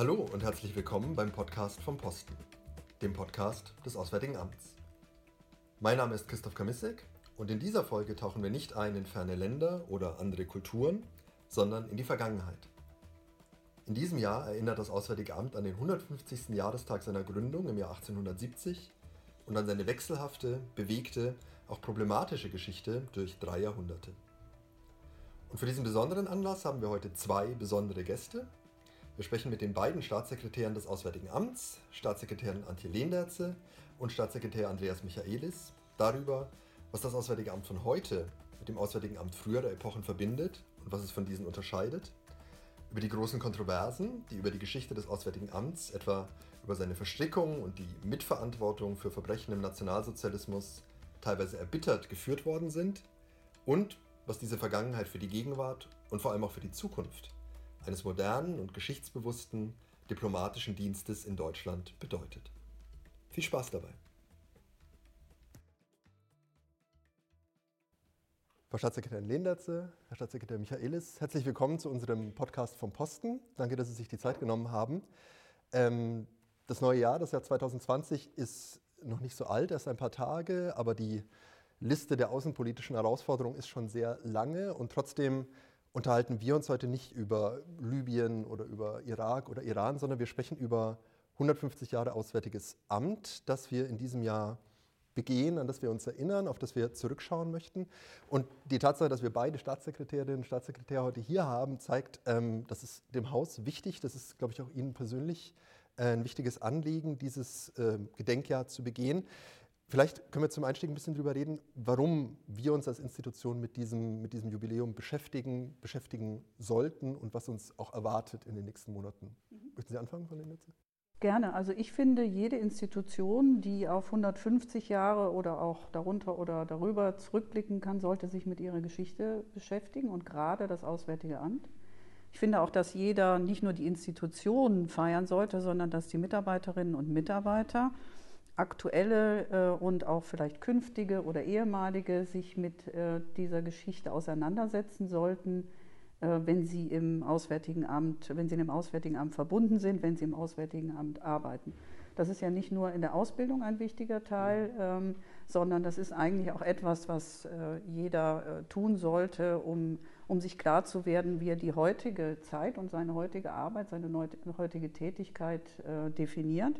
Hallo und herzlich willkommen beim Podcast vom Posten, dem Podcast des Auswärtigen Amts. Mein Name ist Christoph Kamissek und in dieser Folge tauchen wir nicht ein in ferne Länder oder andere Kulturen, sondern in die Vergangenheit. In diesem Jahr erinnert das Auswärtige Amt an den 150. Jahrestag seiner Gründung im Jahr 1870 und an seine wechselhafte, bewegte, auch problematische Geschichte durch drei Jahrhunderte. Und für diesen besonderen Anlass haben wir heute zwei besondere Gäste. Wir sprechen mit den beiden Staatssekretären des Auswärtigen Amts, Staatssekretärin Antje Lehnerze und Staatssekretär Andreas Michaelis, darüber, was das Auswärtige Amt von heute mit dem Auswärtigen Amt früherer Epochen verbindet und was es von diesen unterscheidet. Über die großen Kontroversen, die über die Geschichte des Auswärtigen Amts, etwa über seine Verstrickung und die Mitverantwortung für Verbrechen im Nationalsozialismus teilweise erbittert geführt worden sind und was diese Vergangenheit für die Gegenwart und vor allem auch für die Zukunft eines modernen und geschichtsbewussten diplomatischen Dienstes in Deutschland bedeutet. Viel Spaß dabei! Frau Staatssekretärin Lehnertze, Herr Staatssekretär Michaelis, herzlich willkommen zu unserem Podcast vom Posten. Danke, dass Sie sich die Zeit genommen haben. Ähm, das neue Jahr, das Jahr 2020, ist noch nicht so alt, erst ein paar Tage, aber die Liste der außenpolitischen Herausforderungen ist schon sehr lange und trotzdem unterhalten wir uns heute nicht über Libyen oder über Irak oder Iran, sondern wir sprechen über 150 Jahre Auswärtiges Amt, das wir in diesem Jahr begehen, an das wir uns erinnern, auf das wir zurückschauen möchten. Und die Tatsache, dass wir beide Staatssekretärinnen und Staatssekretär heute hier haben, zeigt, ähm, das ist dem Haus wichtig, das ist, glaube ich, auch Ihnen persönlich äh, ein wichtiges Anliegen, dieses äh, Gedenkjahr zu begehen. Vielleicht können wir zum Einstieg ein bisschen darüber reden, warum wir uns als Institution mit diesem, mit diesem Jubiläum beschäftigen, beschäftigen sollten und was uns auch erwartet in den nächsten Monaten. Mhm. Möchten Sie anfangen, Frau Lindnitze? Gerne. Also ich finde, jede Institution, die auf 150 Jahre oder auch darunter oder darüber zurückblicken kann, sollte sich mit ihrer Geschichte beschäftigen und gerade das Auswärtige Amt. Ich finde auch, dass jeder nicht nur die Institutionen feiern sollte, sondern dass die Mitarbeiterinnen und Mitarbeiter, aktuelle äh, und auch vielleicht künftige oder ehemalige, sich mit äh, dieser Geschichte auseinandersetzen sollten äh, wenn sie im Auswärtigen Amt, wenn sie dem Auswärtigen Amt verbunden sind, wenn sie im Auswärtigen Amt arbeiten. Das ist ja nicht nur in der Ausbildung ein wichtiger Teil, ähm, sondern das ist eigentlich auch etwas, was äh, jeder äh, tun sollte, um, um sich klar zu werden, wie er die heutige Zeit und seine heutige Arbeit, seine heutige Tätigkeit äh, definiert.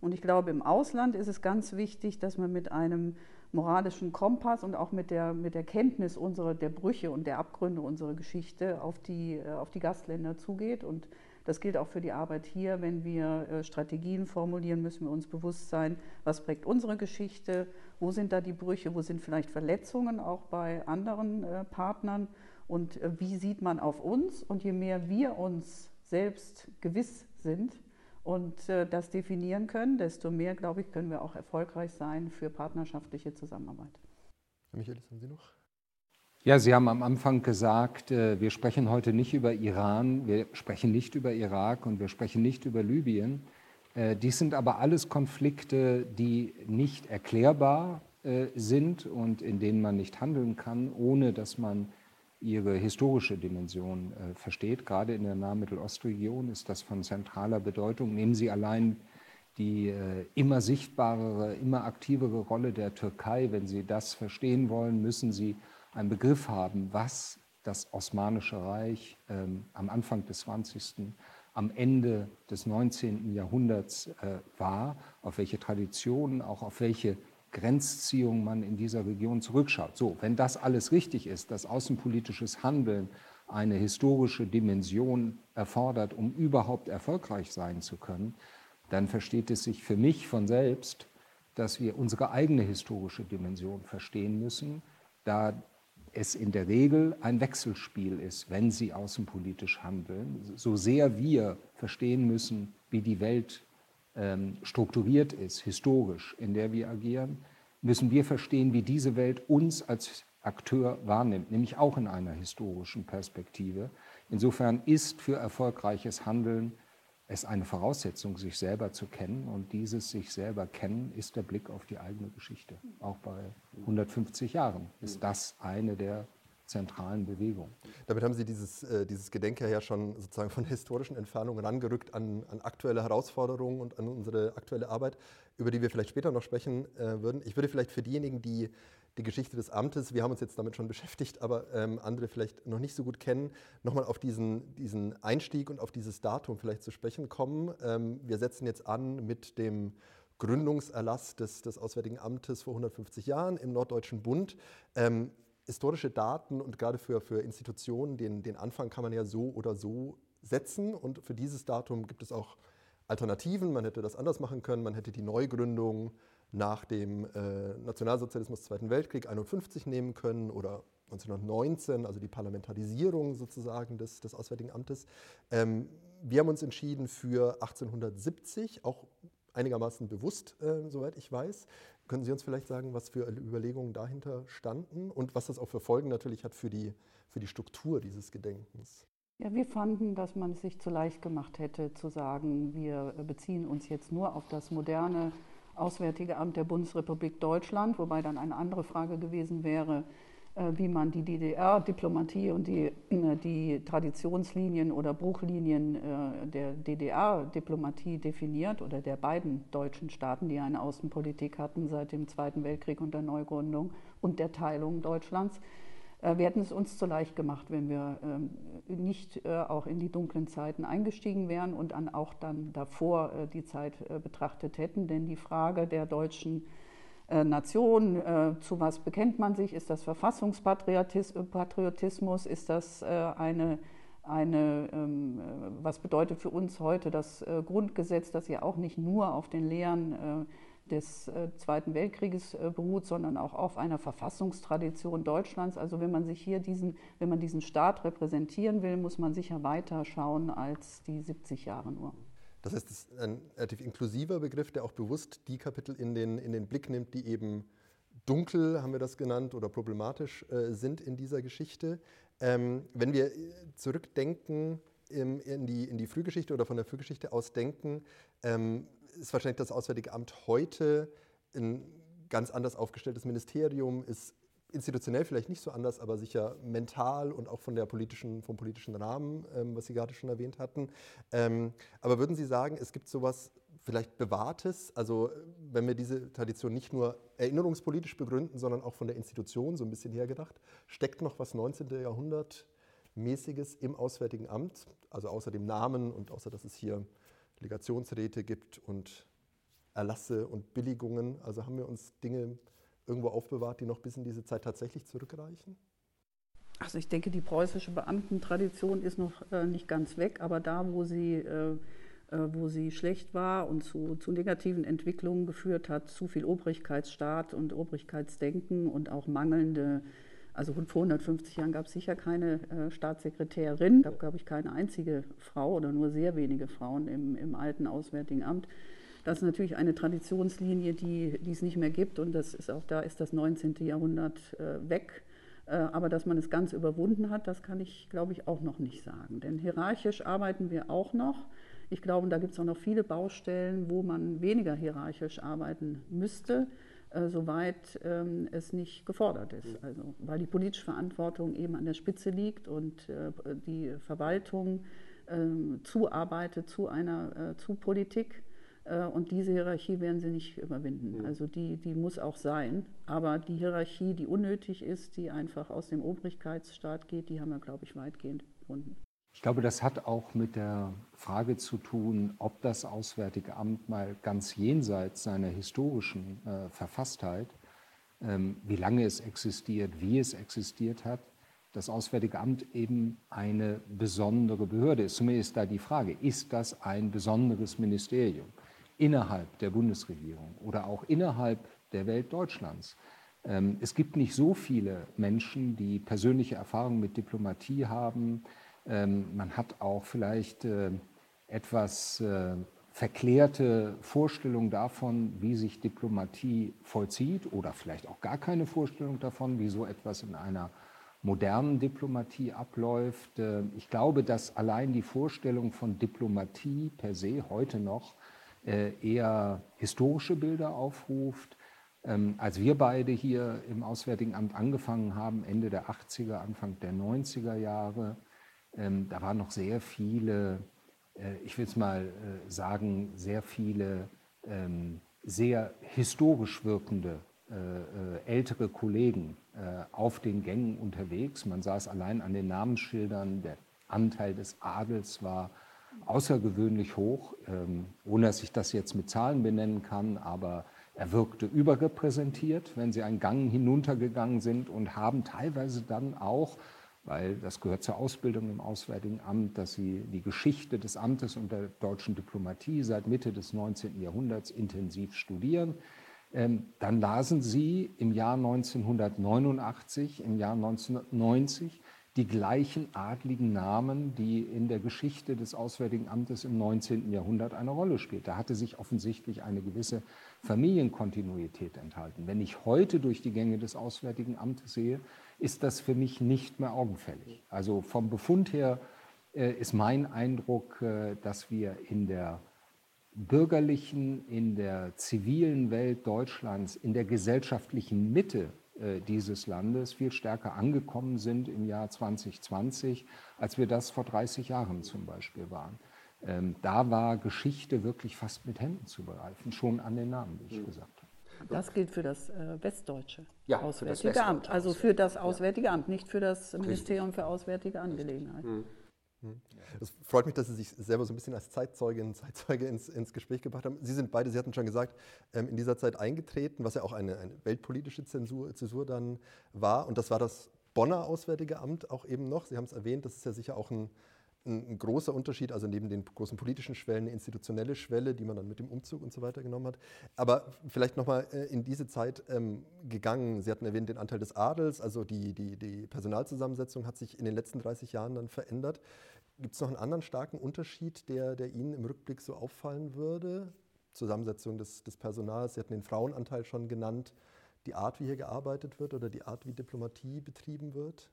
Und ich glaube, im Ausland ist es ganz wichtig, dass man mit einem moralischen Kompass und auch mit der, mit der Kenntnis unserer, der Brüche und der Abgründe unserer Geschichte auf die, äh, auf die Gastländer zugeht. Und das gilt auch für die Arbeit hier. Wenn wir äh, Strategien formulieren, müssen wir uns bewusst sein, was prägt unsere Geschichte, wo sind da die Brüche, wo sind vielleicht Verletzungen auch bei anderen äh, Partnern und wie sieht man auf uns. Und je mehr wir uns selbst gewiss sind, und äh, das definieren können, desto mehr, glaube ich, können wir auch erfolgreich sein für partnerschaftliche Zusammenarbeit. Herr Michaelis, haben Sie noch? Ja, Sie haben am Anfang gesagt, äh, wir sprechen heute nicht über Iran, wir sprechen nicht über Irak und wir sprechen nicht über Libyen. Äh, dies sind aber alles Konflikte, die nicht erklärbar sind und in denen man nicht handeln kann, ohne dass man ihre historische Dimension äh, versteht. Gerade in der Nahmittelostregion ist das von zentraler Bedeutung. Nehmen Sie allein die äh, immer sichtbarere, immer aktivere Rolle der Türkei. Wenn Sie das verstehen wollen, müssen Sie einen Begriff haben, was das Osmanische Reich ähm, am Anfang des 20., am Ende des 19. Jahrhunderts äh, war, auf welche Traditionen, auch auf welche Grenzziehung man in dieser Region zurückschaut. So, wenn das alles richtig ist, dass außenpolitisches Handeln eine historische Dimension erfordert, um überhaupt erfolgreich sein zu können, dann versteht es sich für mich von selbst, dass wir unsere eigene historische Dimension verstehen müssen, da es in der Regel ein Wechselspiel ist, wenn sie außenpolitisch handeln. So sehr wir verstehen müssen, wie die Welt strukturiert ist, historisch, in der wir agieren, müssen wir verstehen, wie diese Welt uns als Akteur wahrnimmt, nämlich auch in einer historischen Perspektive. Insofern ist für erfolgreiches Handeln es eine Voraussetzung, sich selber zu kennen. Und dieses sich selber kennen ist der Blick auf die eigene Geschichte. Auch bei 150 Jahren ist das eine der zentralen Bewegung. Damit haben Sie dieses, äh, dieses Gedenke ja schon sozusagen von historischen Entfernungen rangerückt an, an, aktuelle Herausforderungen und an unsere aktuelle Arbeit, über die wir vielleicht später noch sprechen äh, würden. Ich würde vielleicht für diejenigen, die die Geschichte des Amtes, wir haben uns jetzt damit schon beschäftigt, aber ähm, andere vielleicht noch nicht so gut kennen, nochmal auf diesen, diesen Einstieg und auf dieses Datum vielleicht zu sprechen kommen. Ähm, wir setzen jetzt an mit dem Gründungserlass des, des Auswärtigen Amtes vor 150 Jahren im Norddeutschen Bund. Ähm, historische Daten und gerade für, für Institutionen, den, den Anfang kann man ja so oder so setzen. Und für dieses Datum gibt es auch Alternativen. Man hätte das anders machen können. Man hätte die Neugründung nach dem äh, Nationalsozialismus Zweiten Weltkrieg 51 nehmen können oder 1919, also die Parlamentarisierung sozusagen des, des Auswärtigen Amtes. Ähm, wir haben uns entschieden für 1870, auch einigermaßen bewusst, äh, soweit ich weiß. Können Sie uns vielleicht sagen, was für Überlegungen dahinter standen und was das auch für Folgen natürlich hat für die, für die Struktur dieses Gedenkens? Ja, wir fanden, dass man es sich zu leicht gemacht hätte, zu sagen, wir beziehen uns jetzt nur auf das moderne Auswärtige Amt der Bundesrepublik Deutschland, wobei dann eine andere Frage gewesen wäre, wie man die DDR-Diplomatie und die, äh, die, Traditionslinien oder Bruchlinien äh, der DDR-Diplomatie definiert oder der beiden deutschen Staaten, die eine Außenpolitik hatten seit dem Zweiten Weltkrieg und der Neugründung und der Teilung Deutschlands. Wir hätten es uns zu leicht gemacht, wenn wir ähm, nicht auch in die dunklen Zeiten eingestiegen wären und auch dann davor die Zeit betrachtet hätten. Denn die Frage der deutschen äh, Nation, äh, zu was bekennt man sich? Ist das Verfassungspatriotismus? Ist das äh, eine, eine ähm, was bedeutet für uns heute das Grundgesetz, das ja auch nicht nur auf den Lehren des Zweiten Weltkrieges beruht, sondern auch auf einer Verfassungstradition Deutschlands. Also wenn man sich hier diesen, wenn man diesen Staat repräsentieren will, muss man sicher weiter schauen als die 70 Jahre nur. Das heißt, es ist ein relativ inklusiver Begriff, der auch bewusst die Kapitel in den, in den Blick nimmt, die eben dunkel, haben wir das genannt, oder problematisch äh, sind in dieser Geschichte. Ähm, wenn wir äh, zurückdenken im, in, die, in die Frühgeschichte oder von der Frühgeschichte aus denken, ähm, ist wahrscheinlich das Auswärtige Amt heute ein ganz anders aufgestelltes Ministerium, ist institutionell vielleicht nicht so anders, aber sicher mental und auch von der politischen, vom politischen Rahmen, ähm, was Sie gerade schon erwähnt hatten. Ähm, aber würden Sie sagen, es gibt sowas vielleicht Bewahrtes, also wenn wir diese Tradition nicht nur erinnerungspolitisch begründen, sondern auch von der Institution so ein bisschen hergedacht, steckt noch was 19. Jahrhundert mäßiges im Auswärtigen Amt, also außer dem Namen und außer dass es hier Legationsräte gibt und Erlasse und Billigungen, also haben wir uns Dinge irgendwo aufbewahrt, die noch bis in diese Zeit tatsächlich zurückreichen? Also ich denke, die preußische Beamtentradition ist noch äh, nicht ganz weg, aber da, wo sie, äh, äh, wo sie schlecht war und zu, zu, negativen Entwicklungen geführt hat, zu viel Obrigkeitsstaat und Obrigkeitsdenken und auch mangelnde, also vor 150 Jahren gab es sicher keine äh, Staatssekretärin, gab ich keine einzige Frau oder nur sehr wenige Frauen im, im alten Auswärtigen Amt. Das ist natürlich eine Traditionslinie, die, die es nicht mehr gibt und das ist auch da ist das 19. Jahrhundert äh, weg. Äh, aber dass man es ganz überwunden hat, das kann ich, glaube ich, auch noch nicht sagen. Denn hierarchisch arbeiten wir auch noch. Ich glaube, da gibt es auch noch viele Baustellen, wo man weniger hierarchisch arbeiten müsste, äh, soweit ähm, es nicht gefordert ist. Also, weil die politische Verantwortung eben an der Spitze liegt und äh, die Verwaltung ähm, zuarbeitet zu einer zu Politik äh, und diese Hierarchie werden sie nicht überwinden. Also die, die muss auch sein. Aber die Hierarchie, die unnötig ist, die einfach aus dem Obrigkeitsstaat geht, die haben wir, glaube ich, weitgehend gefunden. Ich glaube, das hat auch mit der Frage zu tun, ob das Auswärtige Amt mal ganz jenseits seiner historischen äh, Verfasstheit, ähm, wie lange es existiert, wie es existiert hat, das Auswärtige Amt eben eine besondere Behörde ist. Zumindest da die Frage, ist das ein besonderes Ministerium? Innerhalb der Bundesregierung oder auch innerhalb der Welt Deutschlands. Ähm, es gibt nicht so viele Menschen, die persönliche Erfahrungen mit Diplomatie haben. Ähm, man hat auch vielleicht äh, etwas äh, verklärte Vorstellungen davon, wie sich Diplomatie vollzieht oder vielleicht auch gar keine Vorstellung davon, wie so etwas in einer modernen Diplomatie abläuft. Äh, ich glaube, dass allein die Vorstellung von Diplomatie per se heute noch eher historische Bilder aufruft. Ähm, als wir beide hier im Auswärtigen Amt angefangen haben, Ende der 80er, Anfang der 90er Jahre, ähm, da waren noch sehr viele, äh, ich will es mal äh, sagen, sehr viele ähm, sehr historisch wirkende äh, äh ältere Kollegen äh, auf den Gängen unterwegs. Man sah es allein an den Namensschildern, der Anteil des Adels war außergewöhnlich hoch, ähm, ohne dass ich das jetzt mit Zahlen benennen kann, aber er wirkte überrepräsentiert, wenn sie einen Gang hinuntergegangen sind und haben teilweise dann auch, weil das gehört zur Ausbildung im Auswärtigen Amt, dass sie die Geschichte des Amtes und der deutschen Diplomatie seit Mitte des 19. Jahrhunderts intensiv studieren. Ähm, dann lasen sie im Jahr 1989, im Jahr 1990 die gleichen adligen Namen, die in der Geschichte des Auswärtigen Amtes im 19. Jahrhundert eine Rolle spielt. Da hatte sich offensichtlich eine gewisse Familienkontinuität enthalten. Wenn ich heute durch die Gänge des Auswärtigen Amtes sehe, ist das für mich nicht mehr augenfällig. Also vom Befund her äh, ist mein Eindruck, äh, dass wir in der bürgerlichen, in der zivilen Welt Deutschlands, in der gesellschaftlichen Mitte dieses Landes viel stärker angekommen sind im Jahr 2020, als wir das vor 30 Jahren zum Beispiel waren. Ähm, da war Geschichte wirklich fast mit Händen zu begreifen, schon an den Namen, wie ich mhm. gesagt habe. Das gilt für das äh, Westdeutsche ja, Auswärtige das Amt, also für das Auswärtige Amt, nicht für das Ministerium für Auswärtige Angelegenheiten. Mhm. Es freut mich, dass Sie sich selber so ein bisschen als Zeitzeugin, Zeitzeuge ins, ins Gespräch gebracht haben. Sie sind beide, Sie hatten schon gesagt, ähm, in dieser Zeit eingetreten, was ja auch eine, eine weltpolitische Zensur, Zäsur dann war. Und das war das Bonner Auswärtige Amt auch eben noch. Sie haben es erwähnt, das ist ja sicher auch ein, ein, ein, großer Unterschied, also neben den großen politischen Schwellen eine institutionelle Schwelle, die man dann mit dem Umzug und so weiter genommen hat. Aber vielleicht nochmal äh, in diese Zeit ähm, gegangen. Sie hatten erwähnt den Anteil des Adels, also die, die, die Personalzusammensetzung hat sich in den letzten 30 Jahren dann verändert. Gibt es noch einen anderen starken Unterschied, der, der Ihnen im Rückblick so auffallen würde? Zusammensetzung des, des Personals, Sie hatten den Frauenanteil schon genannt, die Art, wie hier gearbeitet wird oder die Art, wie Diplomatie betrieben wird?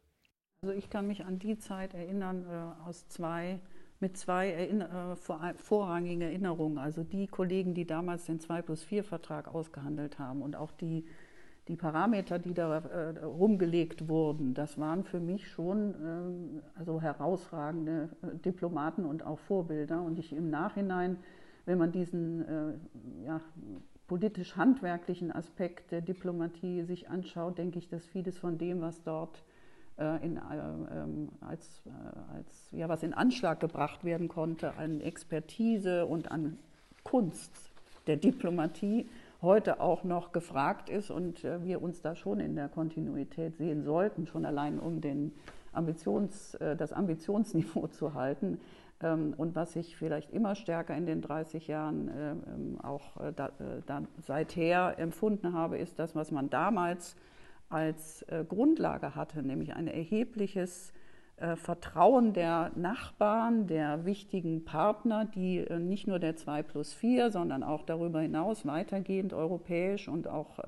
Also ich kann mich an die Zeit erinnern äh, aus zwei, mit zwei Erinner äh, vor, vorrangigen Erinnerungen. Also die Kollegen, die damals den 2 plus 4 Vertrag ausgehandelt haben und auch die, die Parameter, die da äh, rumgelegt wurden, das waren für mich schon äh, also herausragende äh, Diplomaten und auch Vorbilder. Und ich im Nachhinein, wenn man diesen äh, ja, politisch-handwerklichen Aspekt der Diplomatie sich anschaut, denke ich, dass vieles von dem, was dort äh, in, äh, ähm, als, äh, als, ja, was in Anschlag gebracht werden konnte an Expertise und an Kunst der Diplomatie heute auch noch gefragt ist und wir uns da schon in der Kontinuität sehen sollten, schon allein um den Ambitions, das Ambitionsniveau zu halten. Ähm, und was ich vielleicht immer stärker in den 30 Jahren ähm, auch da, da seither empfunden habe, ist das, was man damals als äh, Grundlage hatte, nämlich ein erhebliches äh, Vertrauen der Nachbarn, der wichtigen Partner, die äh, nicht nur der 2 plus 4, sondern auch darüber hinaus weitergehend europäisch und auch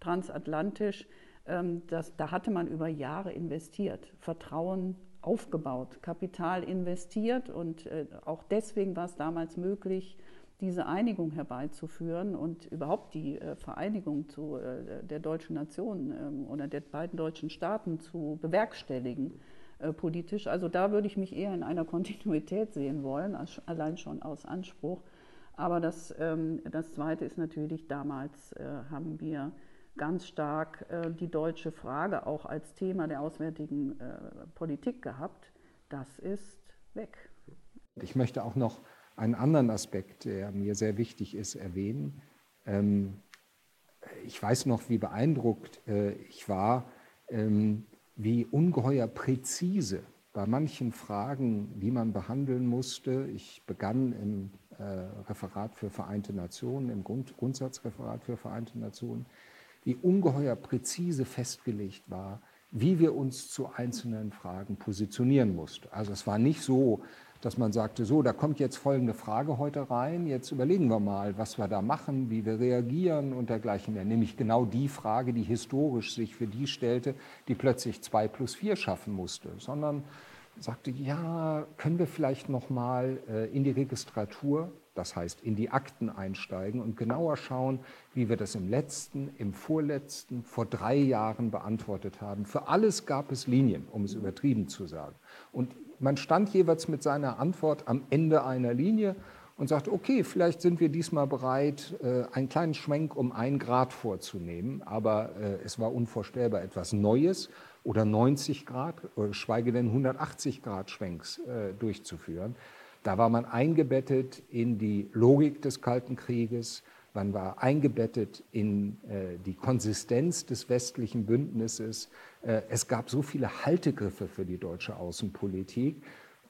transatlantisch, ähm, das, da hatte man über Jahre investiert, Vertrauen aufgebaut, Kapital investiert und auch deswegen war es damals möglich, diese Einigung herbeizuführen und überhaupt die äh, Vereinigung zu, äh, der deutschen Nation ähm, oder der beiden deutschen Staaten zu bewerkstelligen äh, politisch. Also da würde ich mich eher in einer Kontinuität sehen wollen, allein schon aus Anspruch. Aber das, ähm, das Zweite ist natürlich, damals haben wir ganz stark die deutsche Frage auch als Thema der auswärtigen Politik gehabt. Das ist weg. Ich möchte auch noch einen anderen Aspekt, der mir sehr wichtig ist, erwähnen. Ähm, ich weiß noch, wie beeindruckt äh, ich war, ähm, wie ungeheuer präzise bei manchen Fragen, die man behandeln musste. Ich begann im äh, Referat für Vereinte Nationen, im Grundsatzreferat für Vereinte Nationen, wie ungeheuer präzise festgelegt war, wie wir uns zu einzelnen Fragen positionieren mussten. Also es war nicht so, dass man sagte, so, da kommt jetzt folgende Frage heute rein, jetzt überlegen wir mal, was wir da machen, wie wir reagieren und dergleichen mehr. Nämlich genau die Frage, die historisch sich für die stellte, die plötzlich zwei plus vier schaffen musste, sondern sagte, ja, können wir vielleicht noch mal äh, in die Registratur Das heißt, in die Akten einsteigen und genauer schauen, wie wir das im letzten, im vorletzten, vor drei Jahren beantwortet haben. Für alles gab es Linien, um es übertrieben zu sagen. Und man stand jeweils mit seiner Antwort am Ende einer Linie und sagte, okay, vielleicht sind wir diesmal bereit, äh, einen kleinen Schwenk um ein Grad vorzunehmen, aber äh, es war unvorstellbar, etwas Neues oder 90 Grad, oder schweige denn 180 Grad Schwenks äh, durchzuführen. Da war man eingebettet in die Logik des Kalten Krieges, man war eingebettet in die Konsistenz des westlichen Bündnisses. es gab so viele Haltegriffe für die deutsche Außenpolitik,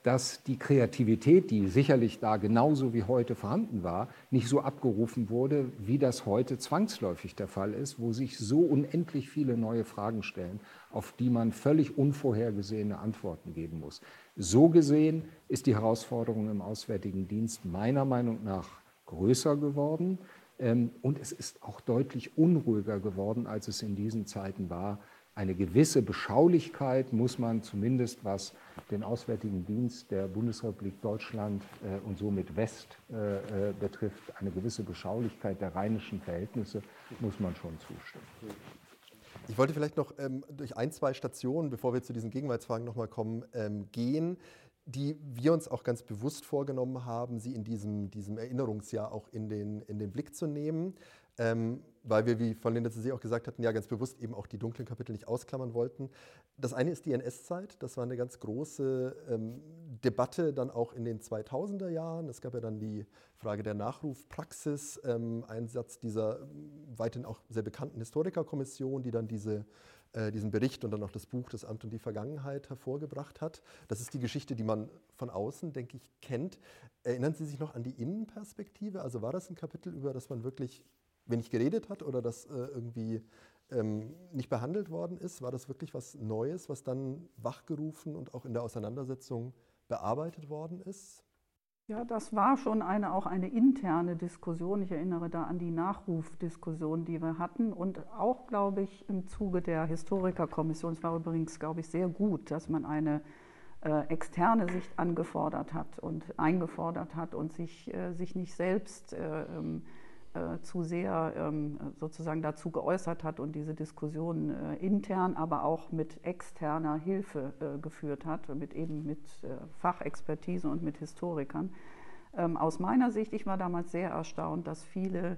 dass die Kreativität, die sicherlich da genauso wie heute vorhanden war, nicht so abgerufen wurde, wie das heute zwangsläufig der Fall ist, wo sich so unendlich viele neue Fragen stellen, auf die man völlig unvorhergesehene Antworten geben muss. So gesehen ist die Herausforderung im Auswärtigen Dienst meiner Meinung nach größer geworden und es ist auch deutlich unruhiger geworden, als es in diesen Zeiten war eine gewisse Beschaulichkeit muss man zumindest, was den Auswärtigen Dienst der Bundesrepublik Deutschland äh, und somit West äh, äh, betrifft, eine gewisse Beschaulichkeit der rheinischen Verhältnisse muss man schon zustimmen. Ich wollte vielleicht noch ähm, durch ein, zwei Stationen, bevor wir zu diesen Gegenwartsfragen nochmal kommen, ähm, gehen, die wir uns auch ganz bewusst vorgenommen haben, sie in diesem, diesem Erinnerungsjahr auch in den, in den Blick zu nehmen ähm, weil wir, wie von Linda Sie auch gesagt hatten, ja ganz bewusst eben auch die dunklen Kapitel nicht ausklammern wollten. Das eine ist die NS-Zeit, das war eine ganz große ähm, Debatte dann auch in den 2000er Jahren. Es gab ja dann die Frage der Nachrufpraxis, ähm, Einsatz dieser weiterhin auch sehr bekannten Historikerkommission, die dann diese äh, diesen Bericht und dann auch das Buch Das Amt und die Vergangenheit hervorgebracht hat. Das ist die Geschichte, die man von außen, denke ich, kennt. Erinnern Sie sich noch an die Innenperspektive? Also war das ein Kapitel, über das man wirklich wenig geredet hat oder das äh, irgendwie ähm, nicht behandelt worden ist? War das wirklich was Neues, was dann wachgerufen und auch in der Auseinandersetzung bearbeitet worden ist? Ja, das war schon eine, auch eine interne Diskussion. Ich erinnere da an die Nachrufdiskussion, die wir hatten. Und auch, glaube ich, im Zuge der Historikerkommission, es war übrigens, glaube ich, sehr gut, dass man eine äh, externe Sicht angefordert hat und eingefordert hat und sich, äh, sich nicht selbst äh, ähm, äh, zu sehr ähm, sozusagen dazu geäußert hat und diese Diskussion äh, intern, aber auch mit externer Hilfe äh, geführt hat, mit eben mit Fachexpertise und mit Historikern. Ähm, aus meiner Sicht, ich war damals sehr erstaunt, dass viele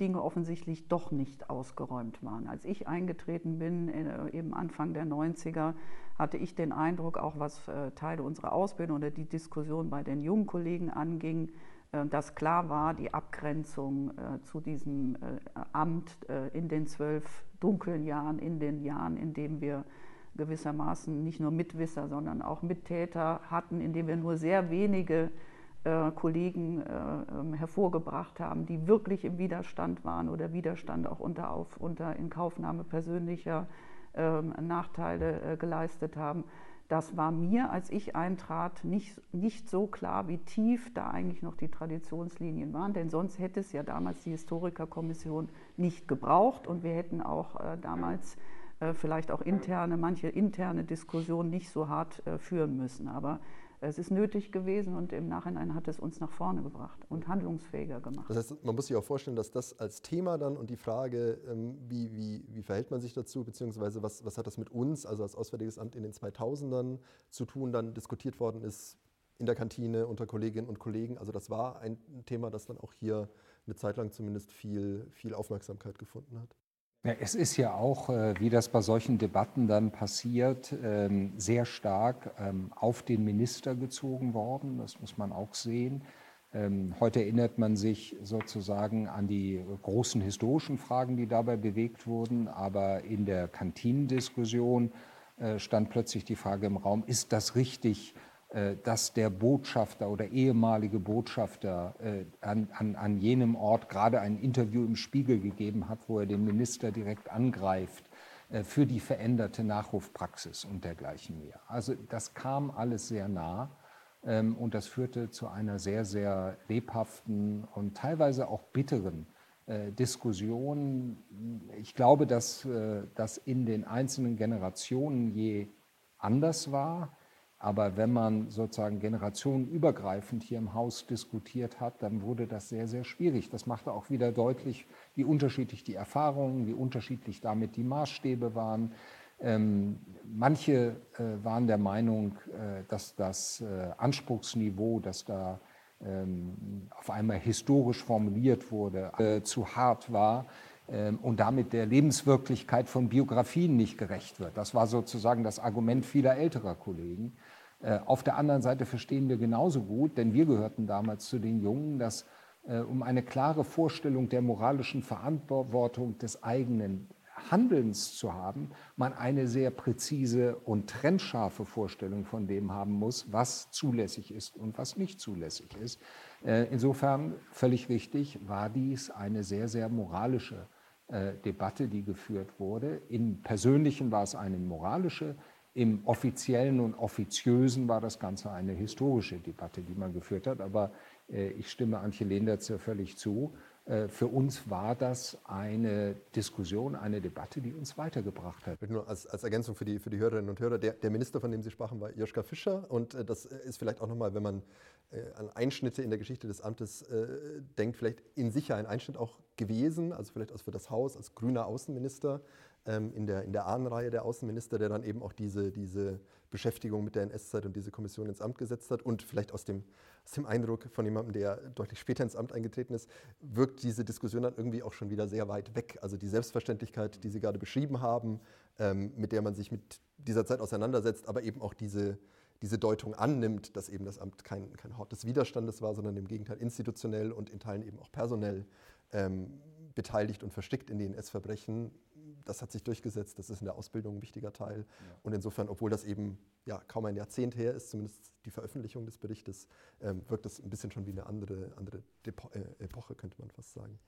Dinge offensichtlich doch nicht ausgeräumt waren. Als ich eingetreten bin, eben Anfang der 90er, hatte ich den Eindruck, auch was Teile unserer Ausbildung oder die Diskussion bei den jungen Kollegen anging, äh, dass klar war, die Abgrenzung äh, zu diesem äh, Amt in den zwölf dunklen Jahren, in den Jahren, in denen wir gewissermaßen nicht nur Mitwisser, sondern auch Mittäter hatten, in denen wir nur sehr wenige Kollegen ähm, hervorgebracht haben, die wirklich im Widerstand waren oder Widerstand auch unter, auf, unter Inkaufnahme persönlicher ähm, Nachteile geleistet haben das war mir, als ich eintrat, nicht, nicht so klar, wie tief da eigentlich noch die Traditionslinien waren, denn sonst hätte es ja damals die Historikerkommission nicht gebraucht und wir hätten auch äh, damals äh, vielleicht auch interne, manche interne Diskussionen nicht so hart äh, führen müssen. Aber es ist nötig gewesen und im Nachhinein hat es uns nach vorne gebracht und handlungsfähiger gemacht. Das heißt, man muss sich auch vorstellen, dass das als Thema dann und die Frage, ähm, wie, wie, wie verhält man sich dazu, beziehungsweise was, was hat das mit uns, also als Auswärtiges Amt in den 2000ern zu tun, dann diskutiert worden ist in der Kantine unter Kolleginnen und Kollegen. Also das war ein Thema, das dann auch hier eine Zeit lang zumindest viel, viel Aufmerksamkeit gefunden hat. Ja, es ist ja auch, äh, wie das bei solchen Debatten dann passiert, ähm, sehr stark ähm, auf den Minister gezogen worden. Das muss man auch sehen. Ähm, heute erinnert man sich sozusagen an die großen historischen Fragen, die dabei bewegt wurden. Aber in der Kantinendiskussion äh, stand plötzlich die Frage im Raum, ist das richtig, dass der Botschafter oder ehemalige Botschafter äh, an, an, an jenem Ort gerade ein Interview im Spiegel gegeben hat, wo er den Minister direkt angreift äh, für die veränderte Nachrufpraxis und dergleichen mehr. Also das kam alles sehr nah ähm, und das führte zu einer sehr, sehr lebhaften und teilweise auch bitteren Diskussion. Ich glaube, dass das in den einzelnen Generationen je anders war Aber wenn man sozusagen generationenübergreifend hier im Haus diskutiert hat, dann wurde das sehr, sehr schwierig. Das machte auch wieder deutlich, wie unterschiedlich die Erfahrungen, wie unterschiedlich damit die Maßstäbe waren. Ähm, manche äh, waren der Meinung, äh, dass das äh, Anspruchsniveau, das da ähm, auf einmal historisch formuliert wurde, äh, zu hart war und damit der Lebenswirklichkeit von Biografien nicht gerecht wird. Das war sozusagen das Argument vieler älterer Kollegen. Äh, auf der anderen Seite verstehen wir genauso gut, denn wir gehörten damals zu den Jungen, dass äh, um eine klare Vorstellung der moralischen Verantwortung des eigenen Handelns zu haben, man eine sehr präzise und trennscharfe Vorstellung von dem haben muss, was zulässig ist und was nicht zulässig ist. Äh, insofern völlig richtig, war dies eine sehr, sehr moralische Debatte, die geführt wurde. Im Persönlichen war es eine moralische, im offiziellen und offiziösen war das Ganze eine historische Debatte, die man geführt hat. Aber äh, ich stimme Antje Lehnertzer völlig zu. Äh, für uns war das eine Diskussion, eine Debatte, die uns weitergebracht hat. Nur als, als Ergänzung für die, für die Hörerinnen und Hörer, der, der, Minister, von dem Sie sprachen, war Joschka Fischer. Und äh, das ist vielleicht auch nochmal, wenn man äh, an Einschnitte in der Geschichte des Amtes äh, denkt, vielleicht in sich ein Einschnitt auch gewesen, also vielleicht auch für das Haus als grüner Außenminister ähm, in, der, in der Ahnenreihe der Außenminister, der dann eben auch diese, diese Beschäftigung mit der NS-Zeit und diese Kommission ins Amt gesetzt hat. Und vielleicht aus dem, aus dem Eindruck von jemandem, der deutlich später ins Amt eingetreten ist, wirkt diese Diskussion dann irgendwie auch schon wieder sehr weit weg. Also die Selbstverständlichkeit, die Sie gerade beschrieben haben, ähm, mit der man sich mit dieser Zeit auseinandersetzt, aber eben auch diese, diese Deutung annimmt, dass eben das Amt kein, kein Hort des Widerstandes war, sondern im Gegenteil institutionell und in Teilen eben auch personell ähm, beteiligt und verstrickt in die NS-Verbrechen, das hat sich durchgesetzt, das ist in der Ausbildung ein wichtiger Teil. Ja. Und insofern, obwohl das eben ja, kaum ein Jahrzehnt her ist, zumindest die Veröffentlichung des Berichtes, ähm, wirkt das ein bisschen schon wie eine andere, andere Depo äh, Epoche, könnte man fast sagen.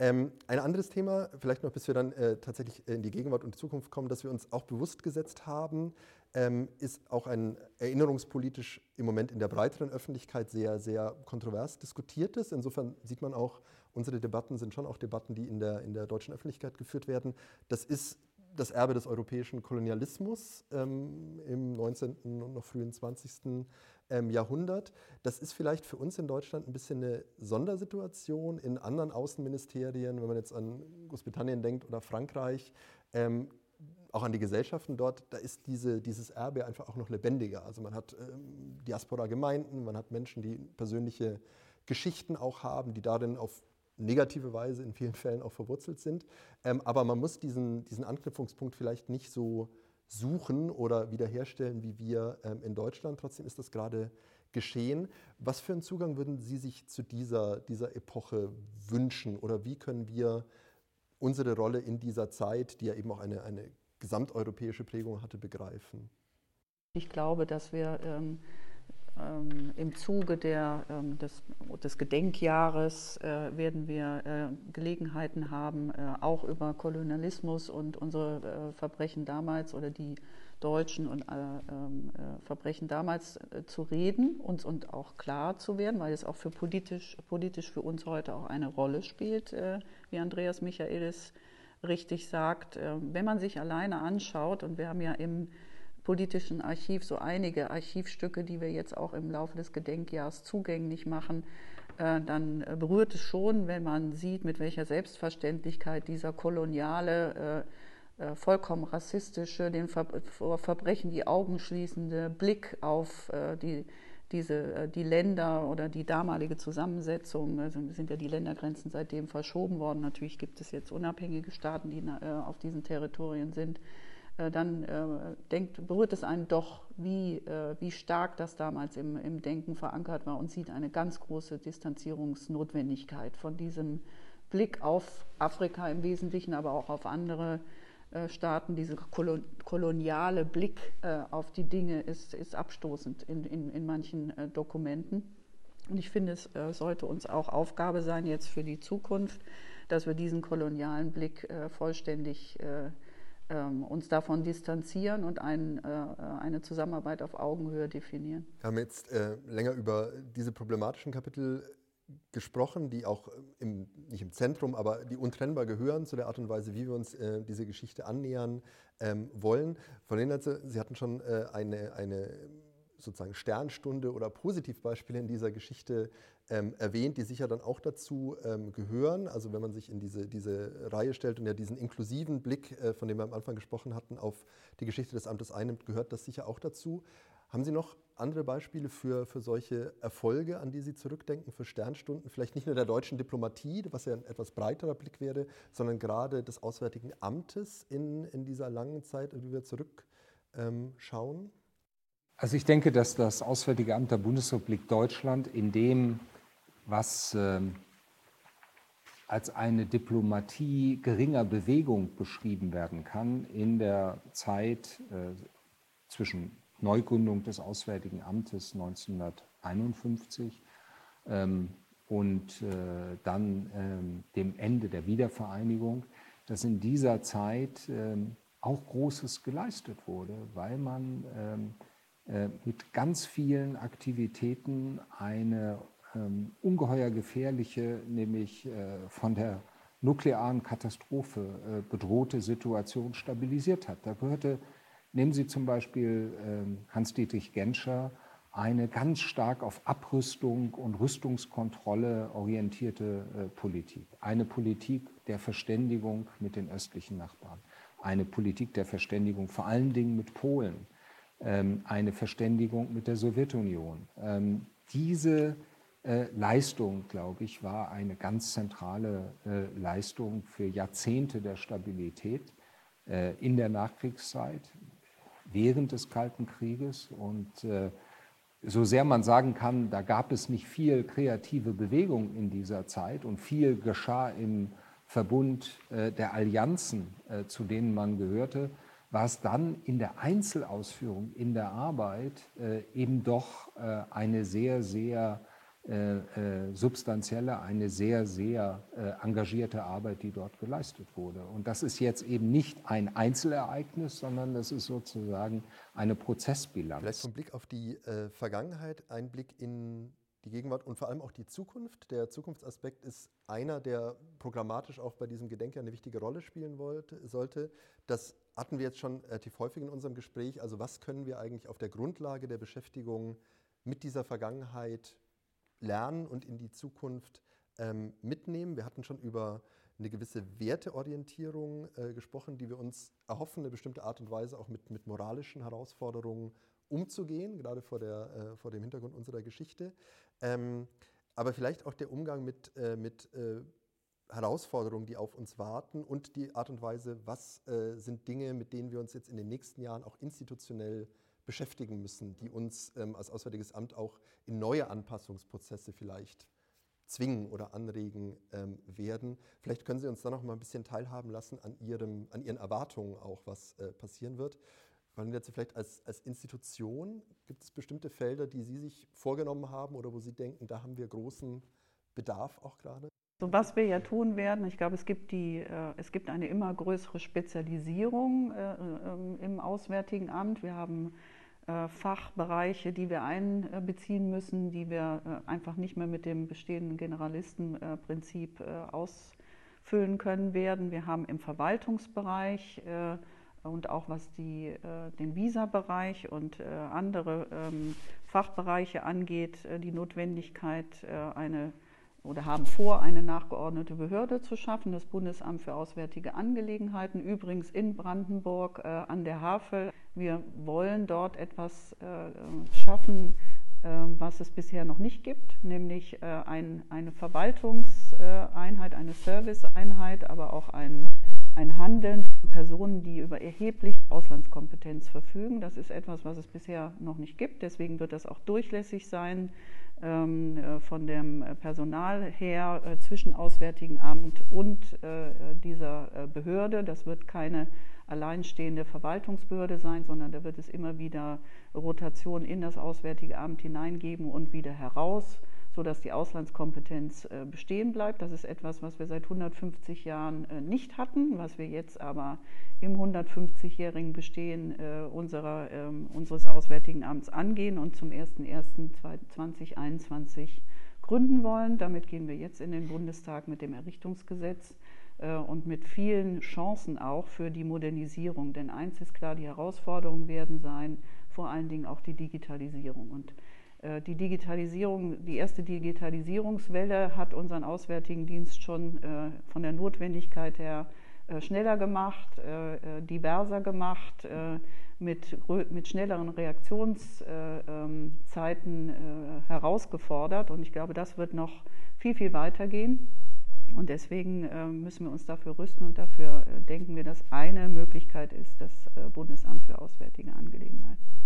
Ähm, ein anderes Thema, vielleicht noch bis wir dann äh, tatsächlich in die Gegenwart und die Zukunft kommen, das wir uns auch bewusst gesetzt haben, ähm, ist auch ein erinnerungspolitisch im Moment in der breiteren Öffentlichkeit sehr, sehr kontrovers diskutiertes. Insofern sieht man auch, unsere Debatten sind schon auch Debatten, die in der, in der deutschen Öffentlichkeit geführt werden. Das ist das Erbe des europäischen Kolonialismus ähm, im 19. und noch frühen 20. Ähm, Jahrhundert. Das ist vielleicht für uns in Deutschland ein bisschen eine Sondersituation. In anderen Außenministerien, wenn man jetzt an Großbritannien denkt oder Frankreich, ähm, auch an die Gesellschaften dort, da ist diese, dieses Erbe einfach auch noch lebendiger. Also man hat ähm, Diaspora-Gemeinden, man hat Menschen, die persönliche Geschichten auch haben, die darin auf negative Weise in vielen Fällen auch verwurzelt sind. Ähm, aber man muss diesen, diesen Anknüpfungspunkt vielleicht nicht so suchen oder wiederherstellen wie wir ähm, in Deutschland. Trotzdem ist das gerade geschehen. Was für einen Zugang würden Sie sich zu dieser, dieser Epoche wünschen oder wie können wir unsere Rolle in dieser Zeit, die ja eben auch eine, eine gesamteuropäische Prägung hatte, begreifen? Ich glaube, dass wir ähm, ähm, Im Zuge der, ähm, des, des, Gedenkjahres äh, werden wir äh, Gelegenheiten haben, äh, auch über Kolonialismus und unsere Verbrechen damals oder die deutschen und ähm, Verbrechen damals zu reden uns und auch klar zu werden, weil es auch für politisch, politisch für uns heute auch eine Rolle spielt, wie Andreas Michaelis richtig sagt. wenn man sich alleine anschaut, und wir haben ja im politischen Archiv so einige Archivstücke, die wir jetzt auch im Laufe des Gedenkjahrs zugänglich machen, äh, dann äh, berührt es schon, wenn man sieht, mit welcher Selbstverständlichkeit dieser koloniale, äh, vollkommen rassistische, den vor Verbrechen die Augen schließende Blick auf die, diese, die Länder oder die damalige Zusammensetzung, also sind ja die Ländergrenzen seitdem verschoben worden. Natürlich gibt es jetzt unabhängige Staaten, die auf diesen Territorien sind äh, dann äh, denkt, berührt es einen doch, wie, äh, wie stark das damals im, im Denken verankert war und sieht eine ganz große Distanzierungsnotwendigkeit von diesem Blick auf Afrika im Wesentlichen, aber auch auf andere Staaten. Dieser koloniale Blick auf die Dinge ist, ist abstoßend in, in, in manchen Dokumenten. Und ich finde, es sollte uns auch Aufgabe sein, jetzt für die Zukunft, dass wir diesen kolonialen Blick vollständig ähm, uns davon distanzieren und ein, äh, eine Zusammenarbeit auf Augenhöhe definieren. Wir haben jetzt äh, länger über diese problematischen Kapitel gesprochen, die auch im, nicht im Zentrum, aber die untrennbar gehören zu der Art und Weise, wie wir uns äh, diese Geschichte annähern ähm, wollen. Von denen Sie hatten schon äh, eine, eine sozusagen Sternstunde oder Positivbeispiele in dieser Geschichte ähm, erwähnt, die sicher dann auch dazu ähm, gehören. Also wenn man sich in diese, diese Reihe stellt und ja diesen inklusiven Blick, äh, von dem wir am Anfang gesprochen hatten, auf die Geschichte des Amtes einnimmt, gehört das sicher auch dazu. Haben Sie noch andere Beispiele für, für solche Erfolge, an die Sie zurückdenken, für Sternstunden? Vielleicht nicht nur der deutschen Diplomatie, was ja ein etwas breiterer Blick wäre, sondern gerade des Auswärtigen Amtes in, in dieser langen Zeit, wie wir zurückschauen? Ähm, also ich denke, dass das Auswärtige Amt der Bundesrepublik Deutschland in dem, was äh, als eine Diplomatie geringer Bewegung beschrieben werden kann, in der Zeit äh, zwischen Neugründung des Auswärtigen Amtes 1951 ähm, und äh, dann ähm, dem Ende der Wiedervereinigung, dass in dieser Zeit ähm, auch Großes geleistet wurde, weil man ähm, äh, mit ganz vielen Aktivitäten eine ähm, ungeheuer gefährliche, nämlich äh, von der nuklearen Katastrophe äh, bedrohte Situation stabilisiert hat. Da gehörte Nehmen Sie zum Beispiel ähm, Hans-Dietrich Genscher, eine ganz stark auf Abrüstung und Rüstungskontrolle orientierte äh, Politik. Eine Politik der Verständigung mit den östlichen Nachbarn. Eine Politik der Verständigung vor allen Dingen mit Polen. Ähm, eine Verständigung mit der Sowjetunion. Ähm, diese äh, Leistung, glaube ich, war eine ganz zentrale äh, Leistung für Jahrzehnte der Stabilität in der Nachkriegszeit während des Kalten Krieges. Und äh, so sehr man sagen kann, da gab es nicht viel kreative Bewegung in dieser Zeit und viel geschah im Verbund äh, der Allianzen, äh, zu denen man gehörte, war es dann in der Einzelausführung, in der Arbeit eben doch eine sehr, sehr äh, äh, substanzielle, eine sehr, sehr äh, engagierte Arbeit, die dort geleistet wurde. Und das ist jetzt eben nicht ein Einzelereignis, sondern das ist sozusagen eine Prozessbilanz. Vielleicht vom Blick auf die Vergangenheit, ein Blick in die Gegenwart und vor allem auch die Zukunft. Der Zukunftsaspekt ist einer, der programmatisch auch bei diesem Gedenken eine wichtige Rolle spielen wollte, sollte. Das hatten wir jetzt schon relativ häufig in unserem Gespräch. Also was können wir eigentlich auf der Grundlage der Beschäftigung mit dieser Vergangenheit lernen und in die Zukunft ähm, mitnehmen. Wir hatten schon über eine gewisse Werteorientierung äh, gesprochen, die wir uns erhoffen, eine bestimmte Art und Weise auch mit, mit moralischen Herausforderungen umzugehen, gerade vor, der, äh, vor dem Hintergrund unserer Geschichte. Ähm, aber vielleicht auch der Umgang mit, äh, mit äh, Herausforderungen, die auf uns warten und die Art und Weise, was äh, sind Dinge, mit denen wir uns jetzt in den nächsten Jahren auch institutionell beschäftigen müssen, die uns ähm, als Auswärtiges Amt auch in neue Anpassungsprozesse vielleicht zwingen oder anregen ähm, werden. Vielleicht können Sie uns da noch mal ein bisschen teilhaben lassen an, Ihrem, an Ihren Erwartungen auch, was äh, passieren wird. Wollen jetzt vielleicht als, als Institution, gibt es bestimmte Felder, die Sie sich vorgenommen haben oder wo Sie denken, da haben wir großen Bedarf auch gerade? So, was wir ja tun werden, ich glaube, es gibt, die, äh, es gibt eine immer größere Spezialisierung äh, äh, im Auswärtigen Amt. Wir haben Fachbereiche, die wir einbeziehen müssen, die wir äh, einfach nicht mehr mit dem bestehenden Generalistenprinzip äh, ausfüllen können werden. Wir haben im Verwaltungsbereich und auch was die, den Visa-Bereich und andere ähm, Fachbereiche angeht, die Notwendigkeit, eine oder haben vor, eine nachgeordnete Behörde zu schaffen, das Bundesamt für Auswärtige Angelegenheiten, übrigens in Brandenburg äh, an der Havel. Wir wollen dort etwas äh, schaffen, äh, was es bisher noch nicht gibt, nämlich äh, ein, eine Verwaltungseinheit, eine Serviceeinheit, aber auch ein, ein Handeln von Personen, die über erhebliche Auslandskompetenz verfügen. Das ist etwas, was es bisher noch nicht gibt. Deswegen wird das auch durchlässig sein von dem Personal her äh, zwischen Auswärtigen Amt und äh, dieser Behörde. Das wird keine alleinstehende Verwaltungsbehörde sein, sondern da wird es immer wieder Rotation in das Auswärtige Amt hineingeben und wieder heraus sodass die Auslandskompetenz äh, bestehen bleibt. Das ist etwas, was wir seit 150 Jahren äh, nicht hatten, was wir jetzt aber im 150-jährigen Bestehen äh, unserer, ähm, unseres Auswärtigen Amts angehen und zum 01.01.2021 gründen wollen. Damit gehen wir jetzt in den Bundestag mit dem Errichtungsgesetz und mit vielen Chancen auch für die Modernisierung. Denn eins ist klar, die Herausforderungen werden sein, vor allen Dingen auch die Digitalisierung. Und die Digitalisierung, die erste Digitalisierungswelle hat unseren Auswärtigen Dienst schon äh, von der Notwendigkeit her schneller gemacht, diverser gemacht, mit, mit schnelleren Reaktionszeiten herausgefordert. Und ich glaube, das wird noch viel, viel weitergehen. Und deswegen äh, müssen wir uns dafür rüsten und dafür äh, denken wir, dass eine Möglichkeit ist das äh, Bundesamt für Auswärtige Angelegenheiten.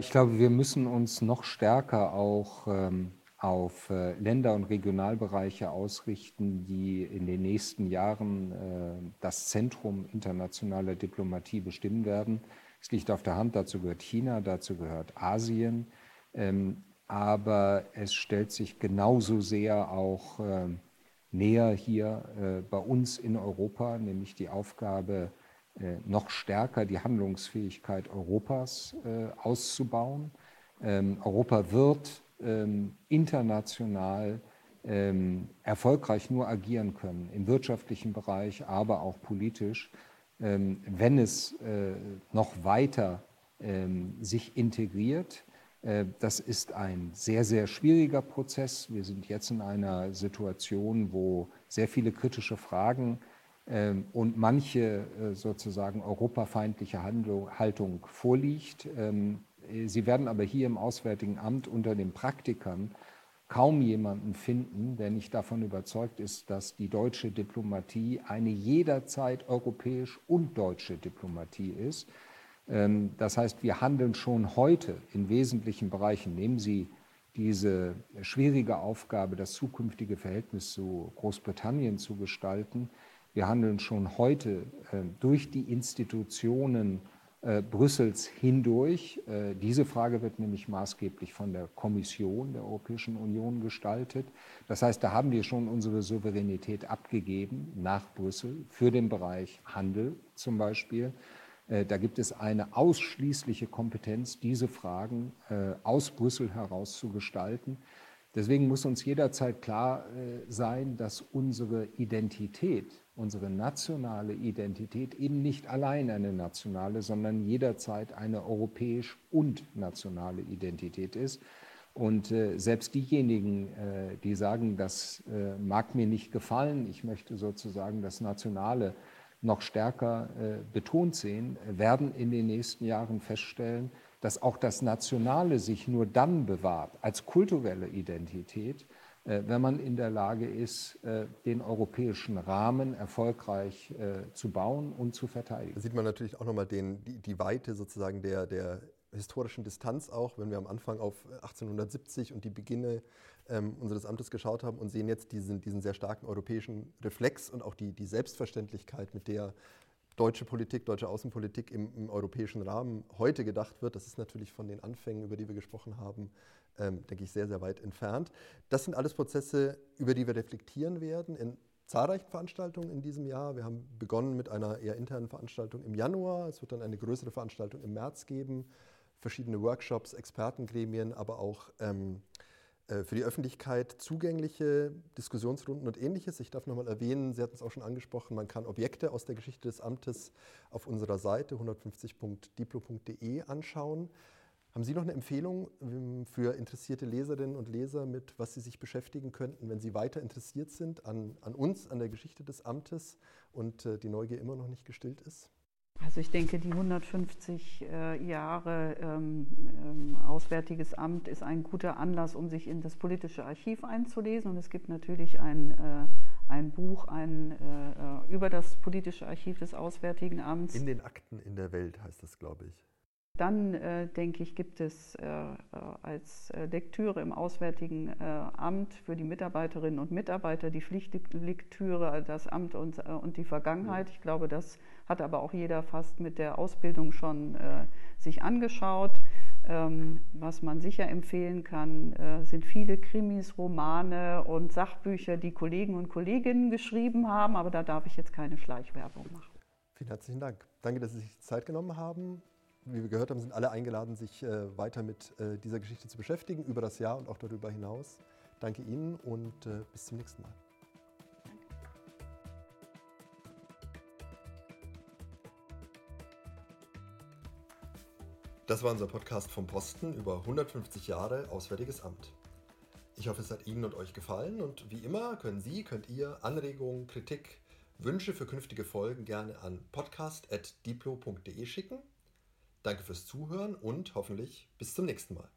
Ich glaube, wir müssen uns noch stärker auch ähm, auf Länder- und Regionalbereiche ausrichten, die in den nächsten Jahren das Zentrum internationaler Diplomatie bestimmen werden. Es liegt auf der Hand, dazu gehört China, dazu gehört Asien. Ähm, aber es stellt sich genauso sehr auch ähm, näher hier äh, bei uns in Europa, nämlich die Aufgabe, äh, noch stärker die Handlungsfähigkeit Europas äh, auszubauen. Ähm, Europa wird ähm, international ähm, erfolgreich nur agieren können, im wirtschaftlichen Bereich, aber auch politisch, wenn es noch weiter sich integriert äh, das ist ein sehr, sehr schwieriger Prozess. Wir sind jetzt in einer Situation, wo sehr viele kritische Fragen und manche äh, sozusagen europafeindliche Haltung vorliegt. Ähm, Sie werden aber hier im Auswärtigen Amt unter den Praktikern kaum jemanden finden, der nicht davon überzeugt ist, dass die deutsche Diplomatie eine jederzeit europäisch und deutsche Diplomatie ist ähm, das heißt, wir handeln schon heute in wesentlichen Bereichen. Nehmen Sie diese schwierige Aufgabe, das zukünftige Verhältnis zu Großbritannien zu gestalten. Wir handeln schon heute ähm, durch die Institutionen äh, Brüssels hindurch. Äh, diese Frage wird nämlich maßgeblich von der Kommission der Europäischen Union gestaltet. Das heißt, da haben wir schon unsere Souveränität abgegeben nach Brüssel für den Bereich Handel zum Beispiel. Äh, da gibt es eine ausschließliche Kompetenz, diese Fragen äh, aus Brüssel heraus zu gestalten. Deswegen muss uns jederzeit klar äh, sein, dass unsere Identität, unsere nationale Identität eben nicht allein eine nationale, sondern jederzeit eine europäisch und nationale Identität ist. Und selbst diejenigen, die sagen, das mag mir nicht gefallen, ich möchte sozusagen das Nationale noch stärker äh, betont sehen, werden in den nächsten Jahren feststellen, dass auch das Nationale sich nur dann bewahrt als kulturelle Identität, äh, wenn man in der Lage ist, äh, den europäischen Rahmen erfolgreich äh, zu bauen und zu verteidigen. Da sieht man natürlich auch nochmal den, die, die Weite sozusagen der, der historischen Distanz auch, wenn wir am Anfang auf 1870 und die Beginne ähm, unseres Amtes geschaut haben und sehen jetzt diesen, diesen sehr starken europäischen Reflex und auch die, die Selbstverständlichkeit, mit der deutsche Politik, deutsche Außenpolitik im, im, europäischen Rahmen heute gedacht wird. Das ist natürlich von den Anfängen, über die wir gesprochen haben, ähm, denke ich, sehr, sehr weit entfernt. Das sind alles Prozesse, über die wir reflektieren werden in zahlreichen Veranstaltungen in diesem Jahr. Wir haben begonnen mit einer eher internen Veranstaltung im Januar. Es wird dann eine größere Veranstaltung im März geben, verschiedene Workshops, Expertengremien, aber auch ähm, äh, für die Öffentlichkeit zugängliche Diskussionsrunden und ähnliches. Ich darf nochmal erwähnen, Sie hatten es auch schon angesprochen, man kann Objekte aus der Geschichte des Amtes auf unserer Seite 150.diplo.de anschauen. Haben Sie noch eine Empfehlung ähm, für interessierte Leserinnen und Leser, mit was Sie sich beschäftigen könnten, wenn Sie weiter interessiert sind an, an uns, an der Geschichte des Amtes und äh, die Neugier immer noch nicht gestillt ist? Also ich denke, die 150 äh, Jahre ähm, ähm, Auswärtiges Amt ist ein guter Anlass, um sich in das politische Archiv einzulesen. Und es gibt natürlich ein, äh, ein Buch ein, äh, über das politische Archiv des Auswärtigen Amts. In den Akten in der Welt heißt das, glaube ich. Dann, äh, denke ich, gibt es äh, äh, als Lektüre im Auswärtigen Amt für die Mitarbeiterinnen und Mitarbeiter die Pflichtlektüre, das Amt und, und die Vergangenheit. Ich glaube, das hat aber auch jeder fast mit der Ausbildung schon äh, sich angeschaut. Ähm, was man sicher empfehlen kann, äh, sind viele Krimis, Romane und Sachbücher, die Kollegen und Kolleginnen geschrieben haben, aber da darf ich jetzt keine Schleichwerbung machen. Vielen herzlichen Dank. Danke, dass Sie sich Zeit genommen haben. Wie wir gehört haben, sind alle eingeladen, sich äh, weiter mit äh, dieser Geschichte zu beschäftigen, über das Jahr und auch darüber hinaus. Danke Ihnen und äh, bis zum nächsten Mal. Das war unser Podcast vom Posten über 150 Jahre Auswärtiges Amt. Ich hoffe, es hat Ihnen und euch gefallen und wie immer können Sie, könnt ihr Anregungen, Kritik, Wünsche für künftige Folgen gerne an podcast.diplo.de schicken. Danke fürs Zuhören und hoffentlich bis zum nächsten Mal.